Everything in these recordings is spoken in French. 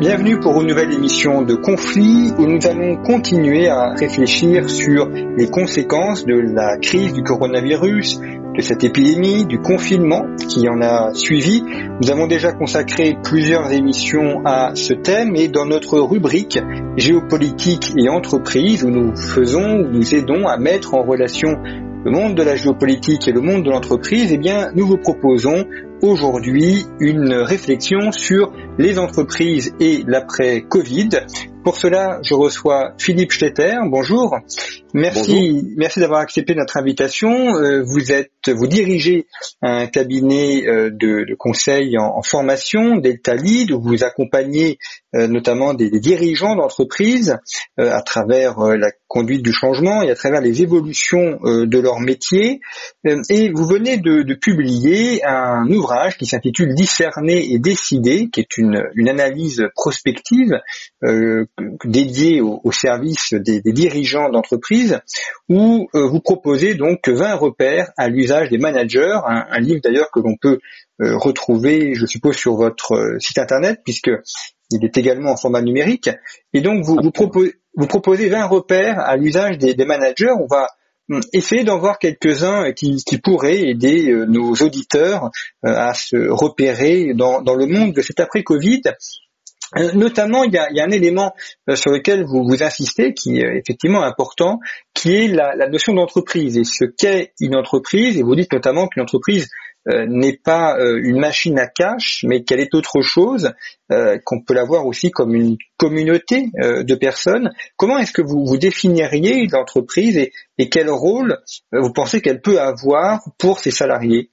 Bienvenue pour une nouvelle émission de Conflit où nous allons continuer à réfléchir sur les conséquences de la crise du coronavirus, de cette épidémie, du confinement qui en a suivi. Nous avons déjà consacré plusieurs émissions à ce thème et dans notre rubrique géopolitique et entreprise où nous faisons, où nous aidons à mettre en relation le monde de la géopolitique et le monde de l'entreprise, eh bien, nous vous proposons aujourd'hui une réflexion sur les entreprises et l'après-Covid. Pour cela, je reçois Philippe Stetter. Bonjour. Merci, merci d'avoir accepté notre invitation. Euh, vous êtes, vous dirigez un cabinet euh, de, de conseil en, en, formation, Delta Lead, où vous accompagnez euh, notamment des, des dirigeants d'entreprises à travers la conduite du changement et à travers les évolutions de leur métier. et vous venez de, de publier un ouvrage qui s'intitule Discerner et décider, qui est une, une analyse prospective dédiée au, service des, dirigeants d'entreprises où euh, vous proposez donc 20 repères à l'usage des managers, un, livre d'ailleurs que l'on peut euh, retrouver, je suppose, sur votre euh, site internet, puisque il est également en format numérique. Et donc vous, proposez, vous proposez 20 repères à l'usage des, managers. On va hum, essayer d'en voir quelques-uns qui, pourraient aider nos auditeurs à se repérer dans, le monde de cet après-Covid notamment, il y a, un élément euh, sur lequel vous, vous insistez, qui est effectivement important, qui est la, notion d'entreprise et ce qu'est une entreprise. Et vous dites notamment qu'une entreprise euh, n'est pas une machine à cash, mais qu'elle est autre chose, qu'on peut la voir aussi comme une communauté de personnes. Comment est-ce que vous, vous définiriez l'entreprise et, et quel rôle vous pensez qu'elle peut avoir pour ses salariés?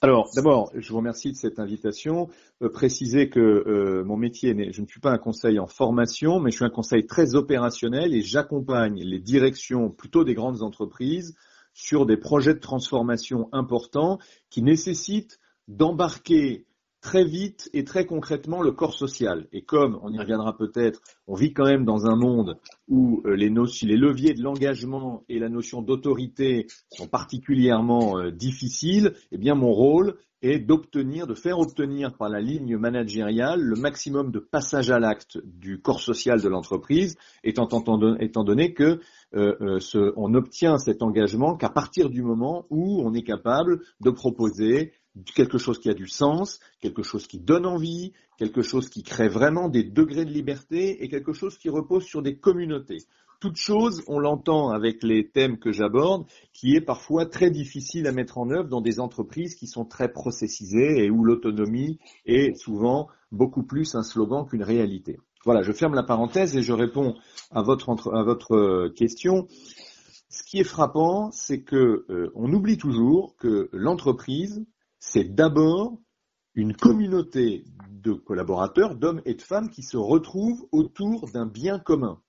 Alors, d'abord, je vous remercie de cette invitation. Euh, préciser que euh, mon métier, je ne suis pas un conseil en formation, mais je suis un conseil très opérationnel et j'accompagne les directions plutôt des grandes entreprises sur des projets de transformation importants qui nécessitent d'embarquer très vite et très concrètement le corps social. Et comme, on y reviendra peut-être, on vit quand même dans un monde où euh, les, leviers de l'engagement et la notion d'autorité sont particulièrement euh, difficiles, eh bien mon rôle est d'obtenir, de faire obtenir par la ligne managériale le maximum de passage à l'acte du corps social de l'entreprise, étant, étant, donné que euh, on obtient cet engagement qu'à partir du moment où on est capable de proposer quelque chose qui a du sens, quelque chose qui donne envie, quelque chose qui crée vraiment des degrés de liberté et quelque chose qui repose sur des communautés. Toute chose, on l'entend avec les thèmes que j'aborde, qui est parfois très difficile à mettre en œuvre dans des entreprises qui sont très processisées et où l'autonomie est souvent beaucoup plus un slogan qu'une réalité. Voilà, je ferme la parenthèse et je réponds à votre, à votre euh, question. Ce qui est frappant, c'est que euh, on oublie toujours que l'entreprise, c'est d'abord une communauté de collaborateurs, d'hommes et de femmes qui se retrouvent autour d'un bien commun.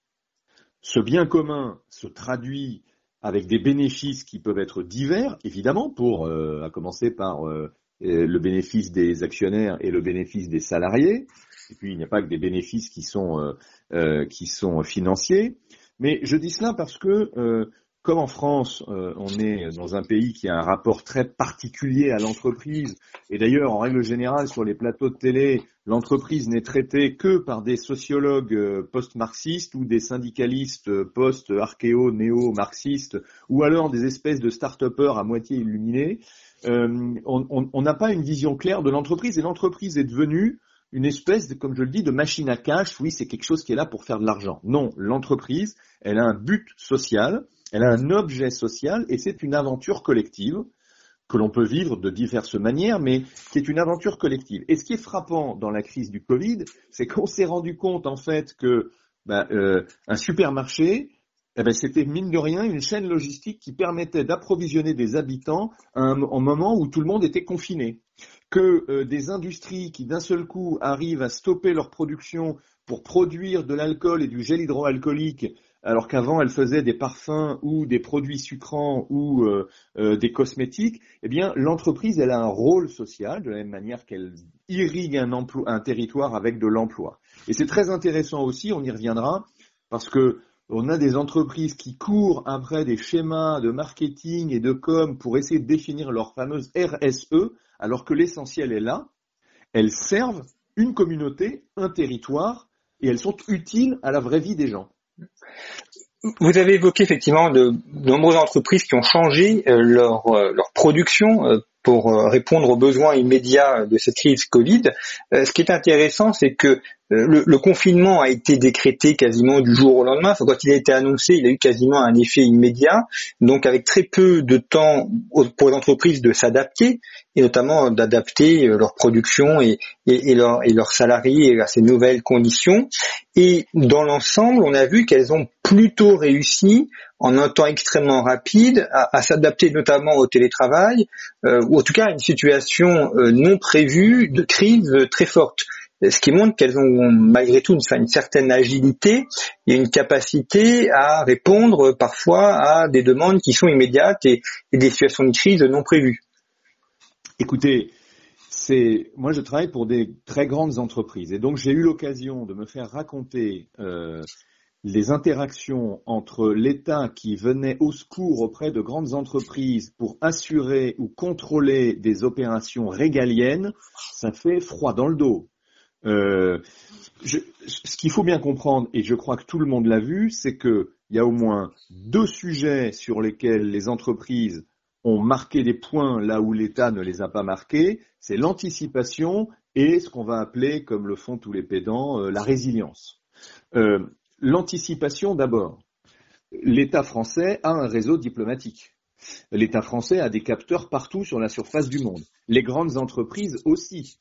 Ce bien commun se traduit avec des bénéfices qui peuvent être divers, évidemment, pour euh, à commencer par euh, le bénéfice des actionnaires et le bénéfice des salariés. Et puis il n'y a pas que des bénéfices qui sont euh, qui sont financiers. Mais je dis cela parce que comme en France, euh, on est dans un pays qui a un rapport très particulier à l'entreprise, et d'ailleurs, en règle générale, sur les plateaux de télé, l'entreprise n'est traitée que par des sociologues euh, post-marxistes ou des syndicalistes euh, post-archéo-néo-marxistes, ou alors des espèces de start-upers à moitié illuminés, on n'a pas une vision claire de l'entreprise, et l'entreprise est devenue une espèce, de, comme je le dis, de machine à cash. Oui, c'est quelque chose qui est là pour faire de l'argent. Non, l'entreprise, elle a un but social, elle a un objet social et c'est une aventure collective que l'on peut vivre de diverses manières, mais qui est une aventure collective. Et ce qui est frappant dans la crise du Covid, c'est qu'on s'est rendu compte en fait que bah, euh, un supermarché eh ben, c'était mine de rien une chaîne logistique qui permettait d'approvisionner des habitants à un, moment où tout le monde était confiné. Que euh, des industries qui d'un seul coup arrivent à stopper leur production pour produire de l'alcool et du gel hydroalcoolique alors qu'avant elle faisait des parfums ou des produits sucrants ou euh, euh, des cosmétiques, eh bien l'entreprise elle a un rôle social de la même manière qu'elle irrigue un, territoire avec de l'emploi. Et c'est très intéressant aussi, on y reviendra, parce que on a des entreprises qui courent après des schémas de marketing et de com pour essayer de définir leur fameuse RSE, alors que l'essentiel est là. Elles servent une communauté, un territoire, et elles sont utiles à la vraie vie des gens. Vous avez évoqué effectivement de, nombreuses entreprises qui ont changé euh, leur, euh, leur production euh, pour répondre aux besoins immédiats de cette crise Covid. Ce qui est intéressant, c'est que le, confinement a été décrété quasiment du jour au lendemain. Enfin, quand il a été annoncé, il a eu quasiment un effet immédiat. Donc, avec très peu de temps pour les entreprises de s'adapter et notamment d'adapter leur production et leurs salariés à ces nouvelles conditions. Et dans l'ensemble, on a vu qu'elles ont plutôt réussi en un temps extrêmement rapide à, s'adapter notamment au télétravail euh, ou en tout cas à une situation euh, non prévue de crise très forte. Ce qui montre qu'elles ont malgré tout une, certaine agilité et une capacité à répondre parfois à des demandes qui sont immédiates et des situations de crise non prévues. Écoutez, c'est moi je travaille pour des très grandes entreprises et donc j'ai eu l'occasion de me faire raconter euh, les interactions entre l'État qui venait au secours auprès de grandes entreprises pour assurer ou contrôler des opérations régaliennes, ça fait froid dans le dos. Euh, ce qu'il faut bien comprendre, et je crois que tout le monde l'a vu, c'est qu'il y a au moins deux sujets sur lesquels les entreprises ont marqué des points là où l'État ne les a pas marqués, c'est l'anticipation et ce qu'on va appeler, comme le font tous les pédants, euh, la résilience. Euh, l'anticipation d'abord. L'État français a un réseau diplomatique. L'État français a des capteurs partout sur la surface du monde. Les grandes entreprises aussi.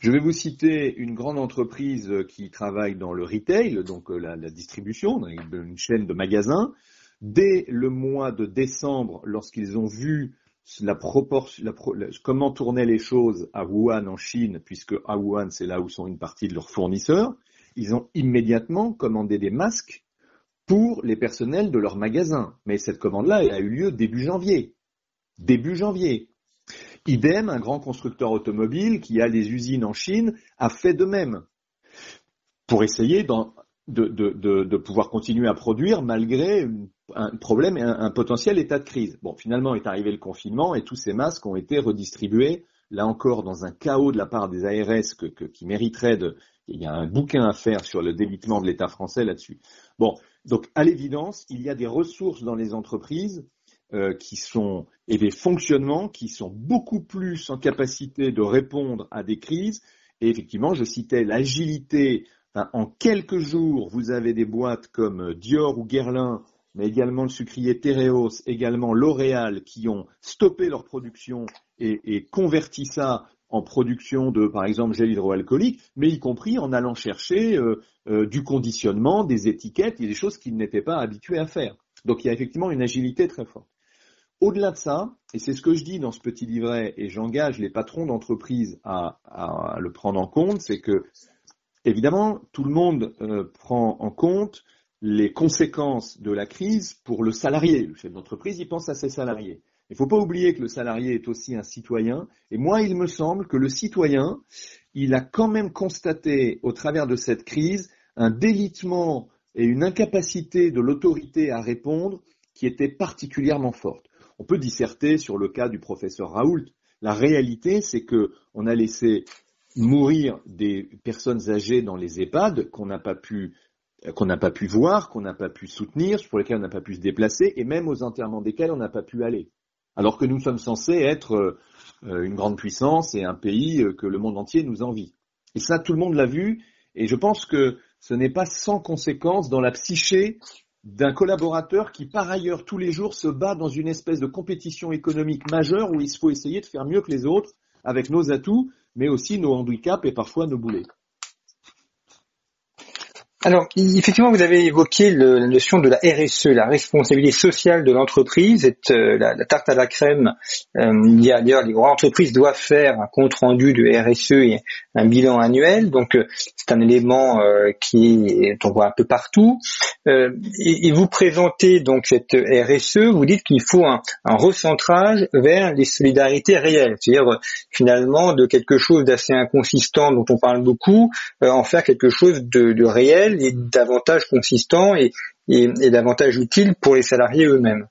Je vais vous citer une grande entreprise qui travaille dans le retail, donc euh, la, distribution, une chaîne de magasins, Dès le mois de décembre, lorsqu'ils ont vu comment tournaient les choses à Wuhan en Chine, puisque à Wuhan c'est là où sont une partie de leurs fournisseurs, ils ont immédiatement commandé des masques pour les personnels de leurs magasins. Mais cette commande-là a eu lieu début janvier. Début janvier. Idem, un grand constructeur automobile qui a des usines en Chine a fait de même pour essayer de, pouvoir continuer à produire malgré un problème et un, potentiel état de crise. Bon, finalement est arrivé le confinement et tous ces masques ont été redistribués, là encore dans un chaos de la part des ARS qui mériterait de... Il y a un bouquin à faire sur le délitement de l'État français là-dessus. Bon, donc à l'évidence, il y a des ressources dans les entreprises euh, qui sont et des fonctionnements qui sont beaucoup plus en capacité de répondre à des crises. Et effectivement, je citais l'agilité. en quelques jours, vous avez des boîtes comme Dior ou Guerlain mais également le sucrier Tereos, également L'Oréal, qui ont stoppé leur production et, converti ça en production de, par exemple, gel hydroalcoolique, mais y compris en allant chercher euh, euh, du conditionnement, des étiquettes et des choses qu'ils n'étaient pas habitués à faire. Donc il y a effectivement une agilité très forte. Au-delà de ça, et c'est ce que je dis dans ce petit livret, et j'engage les patrons d'entreprise à, le prendre en compte, c'est que, évidemment, tout le monde euh, prend en compte les conséquences de la crise pour le salarié. Le chef d'entreprise, il pense à ses salariés. Il ne faut pas oublier que le salarié est aussi un citoyen. Et moi, il me semble que le citoyen, il a quand même constaté au travers de cette crise un délitement et une incapacité de l'autorité à répondre qui était particulièrement forte. On peut disserter sur le cas du professeur Raoult. La réalité, c'est que on a laissé mourir des personnes âgées dans les EHPAD qu'on n'a pas pu qu'on n'a pas pu voir, qu'on n'a pas pu soutenir, pour lesquels on n'a pas pu se déplacer, et même aux enterrements desquels on n'a pas pu aller. Alors que nous sommes censés être euh, une grande puissance et un pays euh, que le monde entier nous envie. Et ça, tout le monde l'a vu, et je pense que ce n'est pas sans conséquence dans la psyché d'un collaborateur qui, par ailleurs, tous les jours se bat dans une espèce de compétition économique majeure où il faut essayer de faire mieux que les autres avec nos atouts, mais aussi nos handicaps et parfois nos boulets. Alors, effectivement, vous avez évoqué la notion de la RSE, la responsabilité sociale de l'entreprise, euh, la, tarte à la crème. Euh, il y a d'ailleurs, les grandes entreprises doivent faire un compte rendu de RSE et un bilan annuel. Donc, euh, c'est un élément qui est, on voit un peu partout. Et, vous présentez donc cette RSE. Vous dites qu'il faut un, recentrage vers les solidarités réelles, c'est-à-dire finalement de quelque chose d'assez inconsistant dont on parle beaucoup, en faire quelque chose de réel est davantage consistant et, davantage utile pour les salariés eux-mêmes.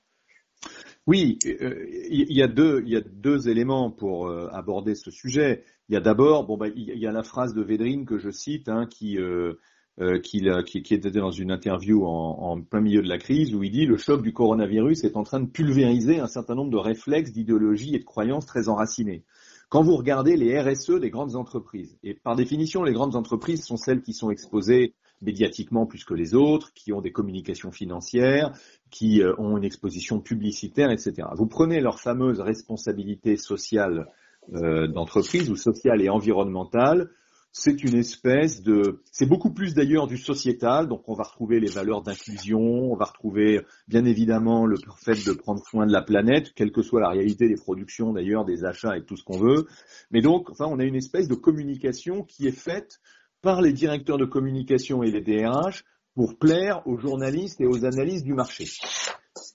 Oui, euh, il y, a deux, y a deux éléments pour euh, aborder ce sujet. Il y a d'abord, bon, bah, il y a la phrase de Védrine que je cite, hein, qui, euh, qui, qui, était dans une interview en, plein milieu de la crise, où il dit le choc du coronavirus est en train de pulvériser un certain nombre de réflexes, d'idéologies et de croyances très enracinées. Quand vous regardez les RSE des grandes entreprises, et par définition, les grandes entreprises sont celles qui sont exposées médiatiquement plus que les autres, qui ont des communications financières, qui euh, ont une exposition publicitaire, etc. Vous prenez leur fameuse responsabilité sociale euh, d'entreprise ou sociale et environnementale, c'est une espèce de, c'est beaucoup plus d'ailleurs du sociétal, donc on va retrouver les valeurs d'inclusion, on va retrouver bien évidemment le fait de prendre soin de la planète, quelle que soit la réalité des productions d'ailleurs, des achats et tout ce qu'on veut. Mais donc, enfin, on a une espèce de communication qui est faite par les directeurs de communication et les DRH pour plaire aux journalistes et aux analystes du marché.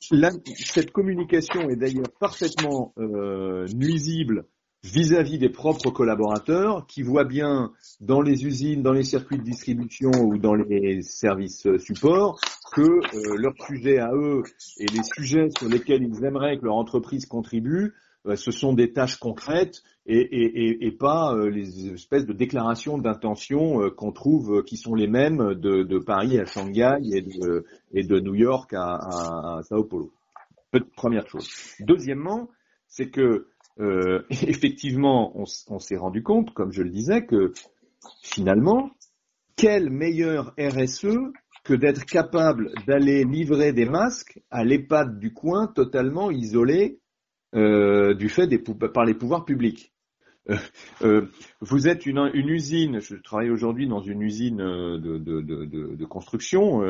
cette communication est d'ailleurs parfaitement euh, nuisible vis-à-vis des propres collaborateurs qui voient bien dans les usines, dans les circuits de distribution ou dans les services supports que euh, leurs sujets à eux et les sujets sur lesquels ils aimeraient que leur entreprise contribue euh, ce sont des tâches concrètes et, et, et, pas euh, les espèces de déclarations d'intention euh, qu'on trouve qui sont les mêmes de, de, Paris à Shanghai et de, et de New York à, à, Sao Paulo. Première chose. Deuxièmement, c'est que euh, effectivement, on, on s'est rendu compte, comme je le disais, que finalement, quel meilleur RSE que d'être capable d'aller livrer des masques à l'EHPAD du coin totalement isolé euh, du fait des, par les pouvoirs publics. Euh, euh, vous êtes une, usine, je travaille aujourd'hui dans une usine de, de, de, de construction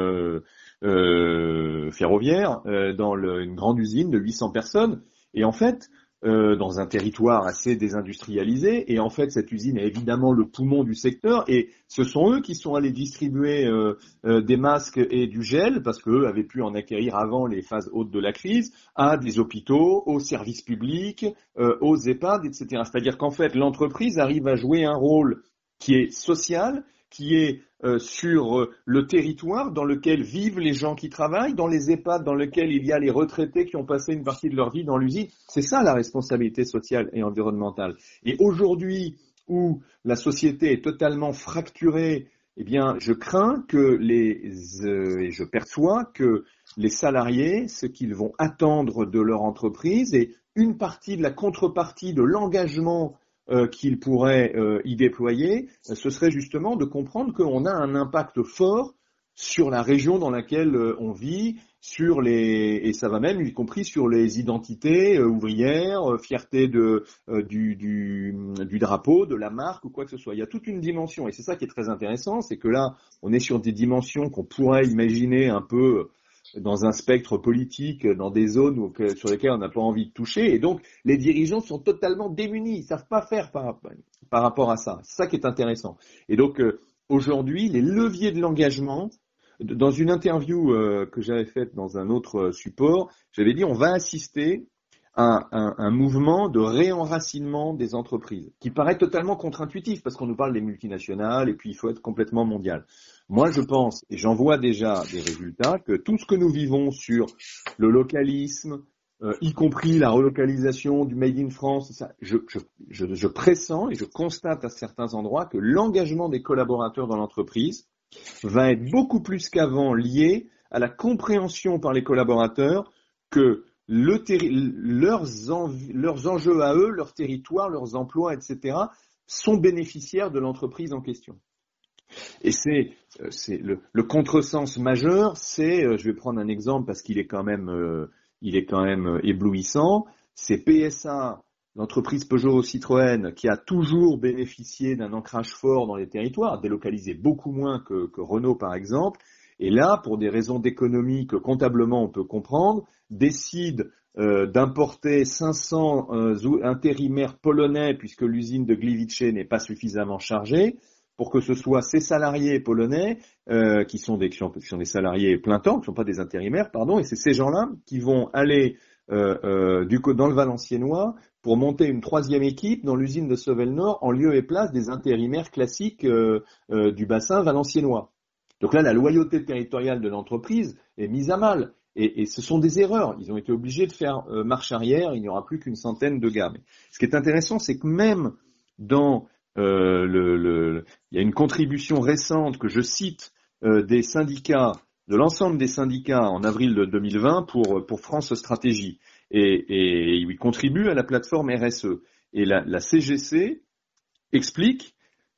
ferroviaire, dans une grande usine de 800 personnes, et en fait, euh, dans un territoire assez désindustrialisé. Et en fait, cette usine est évidemment le poumon du secteur. Et ce sont eux qui sont allés distribuer euh, euh, des masques et du gel, parce qu'eux avaient pu en acquérir avant les phases hautes de la crise, à des hôpitaux, aux services publics, aux EHPAD, etc. C'est-à-dire qu'en fait, l'entreprise arrive à jouer un rôle qui est social, qui est euh, sur euh, le territoire dans lequel vivent les gens qui travaillent, dans les EHPAD dans lesquels il y a les retraités qui ont passé une partie de leur vie dans l'usine. C'est ça la responsabilité sociale et environnementale. Et aujourd'hui, où la société est totalement fracturée, eh bien, je crains que les, euh, et je perçois que les salariés, ce qu'ils vont attendre de leur entreprise et une partie de la contrepartie de l'engagement euh, qu'il pourrait euh, y déployer, ce serait justement de comprendre qu'on a un impact fort sur la région dans laquelle euh, on vit, sur les et ça va même y compris sur les identités ouvrières, fierté de du, du, du, drapeau, de la marque ou quoi que ce soit. Il y a toute une dimension et c'est ça qui est très intéressant, c'est que là on est sur des dimensions qu'on pourrait imaginer un peu dans un spectre politique, dans des zones sur lesquelles on n'a pas envie de toucher. Et donc, les dirigeants sont totalement démunis. Ils savent pas faire par, par rapport à ça. C'est ça qui est intéressant. Et donc, euh, aujourd'hui, les leviers de l'engagement, dans une interview euh, que j'avais faite dans un autre euh, support, j'avais dit on va assister à un, un, mouvement de réenracinement des entreprises, qui paraît totalement contre-intuitif parce qu'on nous parle des multinationales et puis il faut être complètement mondial. Moi, je pense, et j'en vois déjà des résultats, que tout ce que nous vivons sur le localisme, euh, y compris la relocalisation du Made in France, ça, je, je, je, je, pressens et je constate à certains endroits que l'engagement des collaborateurs dans l'entreprise va être beaucoup plus qu'avant lié à la compréhension par les collaborateurs que le leurs, leurs enjeux à eux, leur territoire, leurs emplois, etc., sont bénéficiaires de l'entreprise en question. Et c'est euh, le, le contresens majeur, c'est, euh, je vais prendre un exemple parce qu'il est quand même, euh, il est quand même éblouissant, c'est PSA l'entreprise Peugeot-Citroën, qui a toujours bénéficié d'un ancrage fort dans les territoires, délocalisé beaucoup moins que, Renault par exemple, et là, pour des raisons d'économie que comptablement on peut comprendre, décide euh, d'importer 500 euh, intérimaires polonais puisque l'usine de Gliwice n'est pas suffisamment chargée, pour que ce soit ces salariés polonais euh, qui, sont des, qui, sont, des salariés plein temps, qui ne sont pas des intérimaires, pardon, et c'est ces gens-là qui vont aller euh, euh, du, dans le Valenciennois pour monter une troisième équipe dans l'usine de Sovel Nord en lieu et place des intérimaires classiques euh, du bassin valenciennois. Donc là, la loyauté territoriale de l'entreprise est mise à mal. Et, ce sont des erreurs. Ils ont été obligés de faire marche arrière. Il n'y aura plus qu'une centaine de gars. ce qui est intéressant, c'est que même dans le, il y a une contribution récente que je cite des syndicats de l'ensemble des syndicats en avril de 2020 pour, pour France Stratégie. Et, et il contribue à la plateforme RSE. Et la, la CGC explique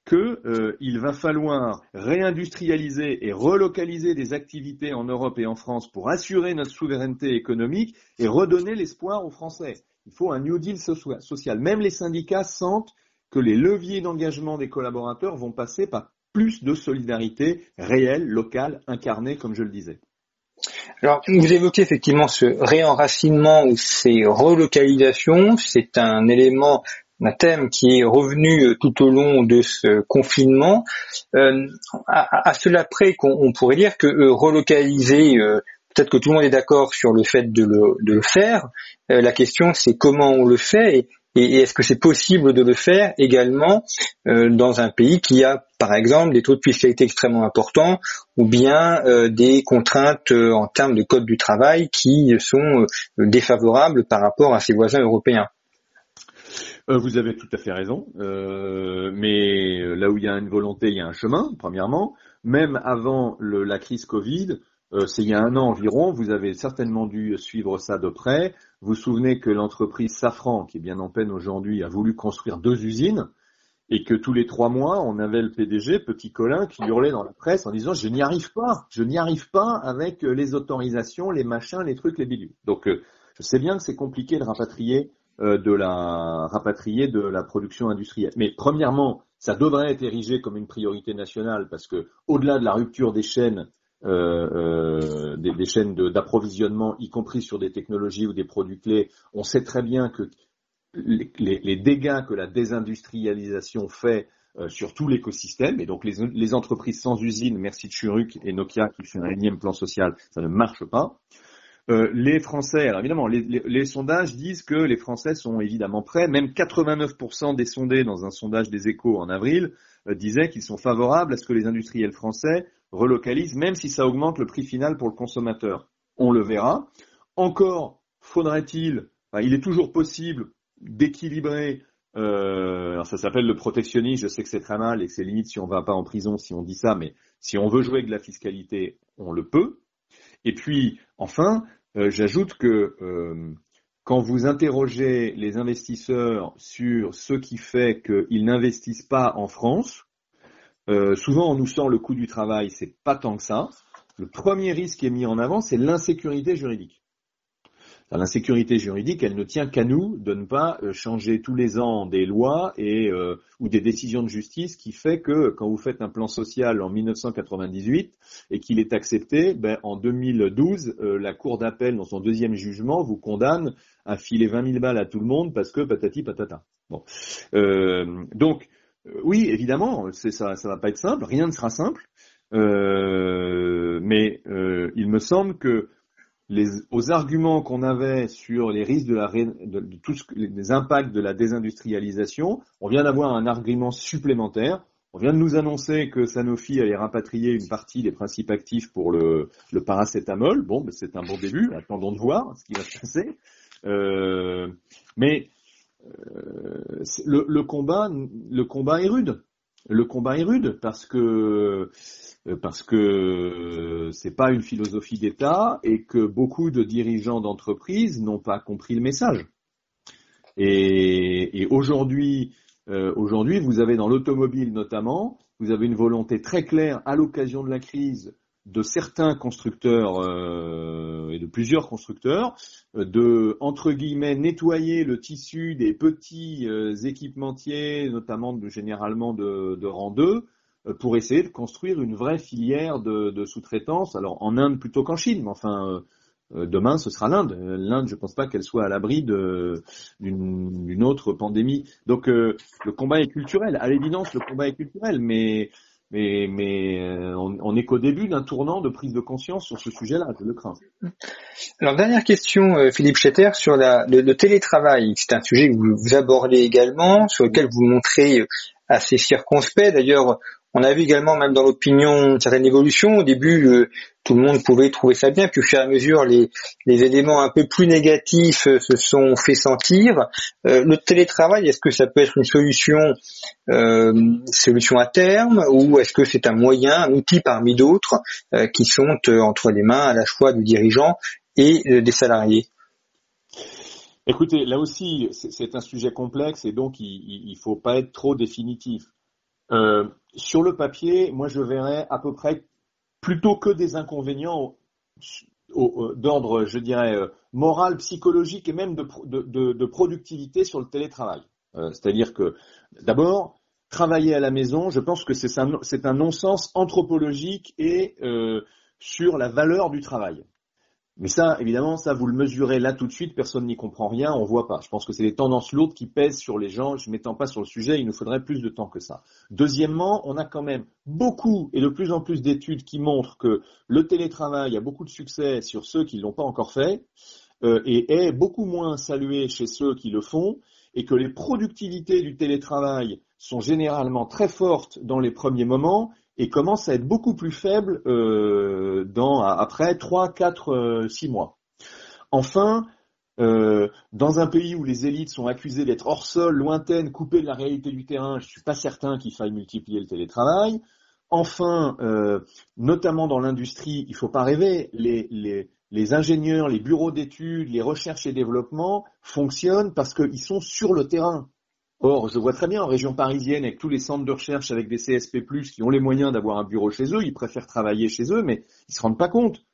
qu'il euh, va falloir réindustrialiser et relocaliser des activités en Europe et en France pour assurer notre souveraineté économique et redonner l'espoir aux Français. Il faut un New Deal social. Même les syndicats sentent que les leviers d'engagement des collaborateurs vont passer par plus de solidarité réelle, locale, incarnée, comme je le disais. Alors, vous évoquez effectivement ce réenracinement ou ces relocalisations. C'est un élément, un thème qui est revenu euh, tout au long de ce confinement. Euh, à, cela près qu'on pourrait dire que euh, relocaliser, peut-être que tout le monde est d'accord sur le fait de le, faire. la question, c'est comment on le fait et, est-ce que c'est possible de le faire également euh, dans un pays qui a, par exemple, des taux de fiscalité extrêmement importants ou bien euh, des contraintes euh, en termes de code du travail qui sont défavorables par rapport à ses voisins européens? Vous avez tout à fait raison, mais là où il y a une volonté, il y a un chemin, premièrement. Même avant la crise Covid, euh, c'est il y a un an environ, vous avez certainement dû suivre ça de près. Vous vous souvenez que l'entreprise Safran, qui est bien en peine aujourd'hui, a voulu construire deux usines et que tous les trois mois, on avait le PDG, Petit Colin, qui hurlait dans la presse en disant je n'y arrive pas, je n'y arrive pas avec euh, les autorisations, les machins, les trucs, les bidules. Donc euh, je sais bien que c'est compliqué de rapatrier de la rapatrier de la production industrielle. Mais premièrement, ça devrait être érigé comme une priorité nationale parce que au-delà de la rupture des chaînes euh, euh, des, chaînes d'approvisionnement, y compris sur des technologies ou des produits clés, on sait très bien que les, dégâts que la désindustrialisation fait euh, sur tout l'écosystème, et donc les, entreprises sans usine, merci de Churuk et Nokia qui fait un énième plan social, ça ne marche pas. Les Français, alors évidemment, les, sondages disent que les Français sont évidemment prêts. Même 89% des sondés dans un sondage des échos en avril disaient qu'ils sont favorables à ce que les industriels français relocalise, même si ça augmente le prix final pour le consommateur. On le verra. Encore faudrait-il, il est toujours possible d'équilibrer, euh, ça s'appelle le protectionnisme, je sais que c'est très mal et que c'est limite si on va pas en prison si on dit ça, mais si on veut jouer avec la fiscalité, on le peut. Et puis, enfin, euh, j'ajoute que euh, quand vous interrogez les investisseurs sur ce qui fait qu'ils n'investissent pas en France, euh, souvent, on nous sent le coût du travail, c'est pas tant que ça. Le premier risque qui est mis en avant, c'est l'insécurité juridique. L'insécurité juridique, elle ne tient qu'à nous de ne pas euh, changer tous les ans des lois et euh, ou des décisions de justice qui fait que quand vous faites un plan social en 1998 et qu'il est accepté, ben, en 2012, la Cour d'appel dans son deuxième jugement vous condamne à filer 20 000 balles à tout le monde parce que patati patata. Bon, donc euh, oui, évidemment, ça, ça va pas être simple, rien ne sera simple, euh, mais euh, il me semble que les, aux arguments qu'on avait sur les risques de la de, tous les impacts de la désindustrialisation, on vient d'avoir un argument supplémentaire. On vient de nous annoncer que Sanofi allait rapatrier une partie des principes actifs pour le, le paracétamol. Bon, ben c'est un bon début. Attendons de voir ce qui va se passer. Euh, mais euh, le, combat, le combat est rude. Le combat est rude parce que parce que c'est pas une philosophie d'État et que beaucoup de dirigeants d'entreprises n'ont pas compris le message. Et, aujourd'hui, euh, aujourd'hui, vous avez dans l'automobile notamment, vous avez une volonté très claire à l'occasion de la crise de certains constructeurs euh, et de plusieurs constructeurs euh, de entre guillemets nettoyer le tissu des petits euh, équipementiers, notamment de, généralement de, de rang 2, pour essayer de construire une vraie filière de, de sous-traitance. Alors en Inde plutôt qu'en Chine, mais enfin demain ce sera l'Inde. L'Inde, je ne pense pas qu'elle soit à l'abri d'une autre pandémie. Donc le combat est culturel. À l'évidence, le combat est culturel, mais mais, mais euh, on, n'est qu'au début d'un tournant de prise de conscience sur ce sujet-là, je le crains. Alors dernière question, euh, Philippe Schetter, sur la, le, télétravail. C'est un sujet que vous, vous abordez également, sur lequel vous montrez assez circonspect. D'ailleurs, on a vu également, même dans l'opinion, une certaine évolution. Au début, euh, tout le monde pouvait trouver ça bien, puis au fur et à mesure, les, éléments un peu plus négatifs euh, se sont fait sentir. Euh, le télétravail, est-ce que ça peut être une solution, solution à terme, ou est-ce que c'est un moyen, un outil parmi d'autres qui sont entre les mains à la fois du dirigeant et des salariés? Écoutez, là aussi, c'est un sujet complexe et donc il ne faut pas être trop définitif. Euh, sur le papier, moi je verrais à peu près plutôt que des inconvénients euh, d'ordre, je dirais, euh, moral, psychologique et même de, productivité sur le télétravail. C'est-à-dire que, d'abord, travailler à la maison, je pense que c'est un, un non-sens anthropologique et sur la valeur du travail. Mais ça, évidemment, ça, vous le mesurez là tout de suite, personne n'y comprend rien, on voit pas. Je pense que c'est des tendances lourdes qui pèsent sur les gens. Je m'étends pas sur le sujet, il nous faudrait plus de temps que ça. Deuxièmement, on a quand même beaucoup et de plus en plus d'études qui montrent que le télétravail a beaucoup de succès sur ceux qui ne l'ont pas encore fait euh, et est beaucoup moins salué chez ceux qui le font et que les productivités du télétravail sont généralement très fortes dans les premiers moments et commence à être beaucoup plus faible euh, dans, après 3, 4, 6 mois. Enfin, euh, dans un pays où les élites sont accusées d'être hors sol, lointaines, coupées de la réalité du terrain, je ne suis pas certain qu'il faille multiplier le télétravail. Enfin, euh, notamment dans l'industrie, il ne faut pas rêver, les, les, les ingénieurs, les bureaux d'études, les recherches et développement fonctionnent parce qu'ils sont sur le terrain. Or, je vois très bien en région parisienne, avec tous les centres de recherche, avec des CSP+, qui ont les moyens d'avoir un bureau chez eux, ils préfèrent travailler chez eux, mais ils se rendent pas compte.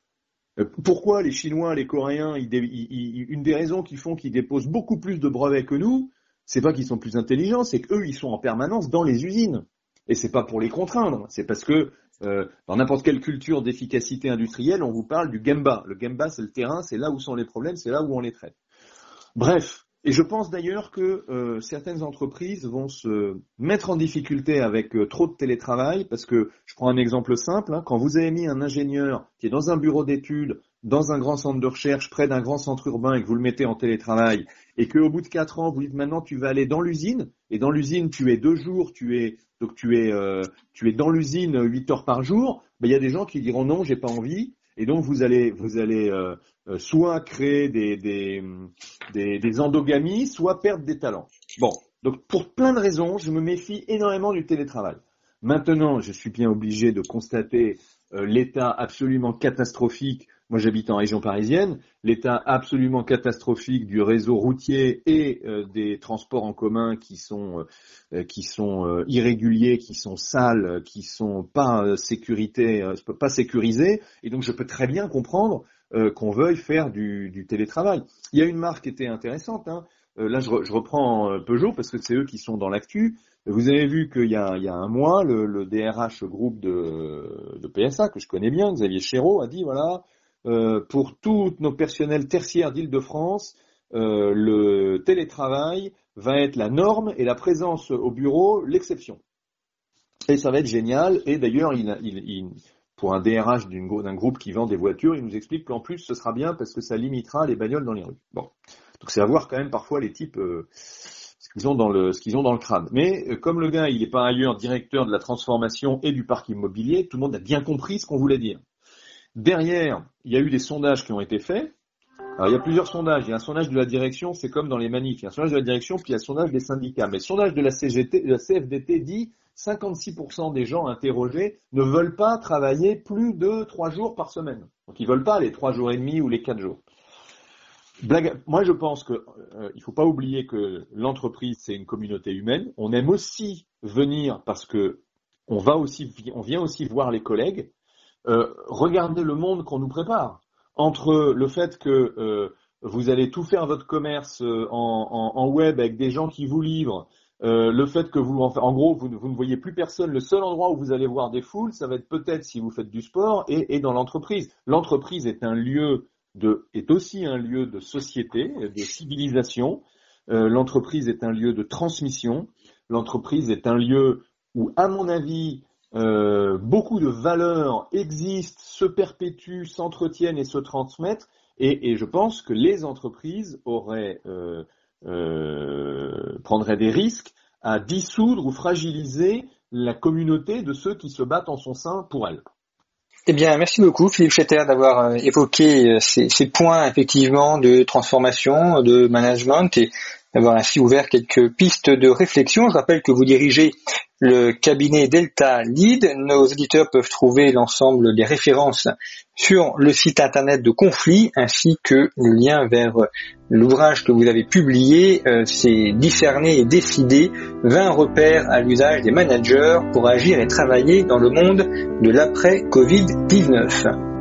Euh, pourquoi les Chinois, les Coréens, une des raisons qui font qu'ils déposent beaucoup plus de brevets que nous, c'est pas qu'ils sont plus intelligents, c'est qu'eux, ils sont en permanence dans les usines. Et c'est pas pour les contraindre, c'est parce que euh, dans n'importe quelle culture d'efficacité industrielle, on vous parle du Gemba. Le Gemba, c'est le terrain, c'est là où sont les problèmes, c'est là où on les traite. Bref, et je pense d'ailleurs que euh, certaines entreprises vont se mettre en difficulté avec euh, trop de télétravail, parce que je prends un exemple simple, hein, quand vous avez mis un ingénieur qui est dans un bureau d'études, dans un grand centre de recherche, près d'un grand centre urbain, et que vous le mettez en télétravail, et qu'au bout de quatre ans, vous dites maintenant tu vas aller dans l'usine, et dans l'usine tu es deux jours, tu es donc tu es euh, tu es dans l'usine huit heures par jour, ben, il y a des gens qui diront non, j'ai pas envie, et donc vous allez vous allez euh, soit créer des, des, des, endogamies, soit perdre des talents. Bon, donc pour plein de raisons, je me méfie énormément du télétravail. Maintenant, je suis bien obligé de constater euh, l'état absolument catastrophique. Moi, j'habite en région parisienne. L'état absolument catastrophique du réseau routier et euh, des transports en commun qui sont qui sont irréguliers, qui sont sales, qui sont pas sécurité, pas sécurisés. Et donc, je peux très bien comprendre euh, qu'on veuille faire du, télétravail. Il y a une marque qui était intéressante. Hein. Euh, là, je, reprends euh, Peugeot parce que c'est eux qui sont dans l'actu. Vous avez vu qu'il y, a, un mois, le, DRH groupe de, PSA, que je connais bien, Xavier Chéreau, a dit, voilà, pour tous nos personnels tertiaires d'Île-de-France, le télétravail va être la norme et la présence au bureau l'exception. Et ça va être génial. Et d'ailleurs, il, il, pour un DRH d'un groupe qui vend des voitures, il nous explique qu'en plus ce sera bien parce que ça limitera les bagnoles dans les rues. Bon, donc c'est à voir quand même parfois les types euh, ce qu'ils ont dans le ce qu'ils ont dans le crâne. Mais euh, comme le gars il est pas ailleurs directeur de la transformation et du parc immobilier, tout le monde a bien compris ce qu'on voulait dire. Derrière, il y a eu des sondages qui ont été faits. Alors il y a plusieurs sondages. Il y a un sondage de la direction, c'est comme dans les manifs. Il y a un sondage de la direction, puis il y a un sondage des syndicats. Mais le sondage de la CGT, de la CFDT dit 56% des gens interrogés ne veulent pas travailler plus de trois jours par semaine. Donc ils veulent pas les trois jours et demi ou les quatre jours. Moi, je pense qu'il euh, ne faut pas oublier que l'entreprise c'est une communauté humaine. On aime aussi venir parce que on va aussi, on vient aussi voir les collègues. Euh, regardez le monde qu'on nous prépare. Entre le fait que euh, vous allez tout faire votre commerce euh, en, web avec des gens qui vous livrent, le fait que vous, en, gros, vous, ne voyez plus personne, le seul endroit où vous allez voir des foules, ça va être peut-être si vous faites du sport et, dans l'entreprise. L'entreprise est aussi un lieu de société, de civilisation. l'entreprise est un lieu de transmission. L'entreprise est un lieu où, à mon avis, euh, beaucoup de valeurs existent, se perpétuent, s'entretiennent et se transmettent. Et, je pense que les entreprises auraient, euh, euh, prendraient des risques à dissoudre ou fragiliser la communauté de ceux qui se battent en son sein pour elles. Eh bien, merci beaucoup Philippe Schetter d'avoir évoqué ces, ces, points effectivement de transformation, de management et d'avoir ainsi ouvert quelques pistes de réflexion. Je rappelle que vous dirigez le cabinet Delta Lead. Nos éditeurs peuvent trouver l'ensemble des références sur le site internet de Conflit ainsi que le lien vers l'ouvrage que vous avez publié, euh, c'est discerner et décider 20 repères à l'usage des managers pour agir et travailler dans le monde de l'après-Covid-19.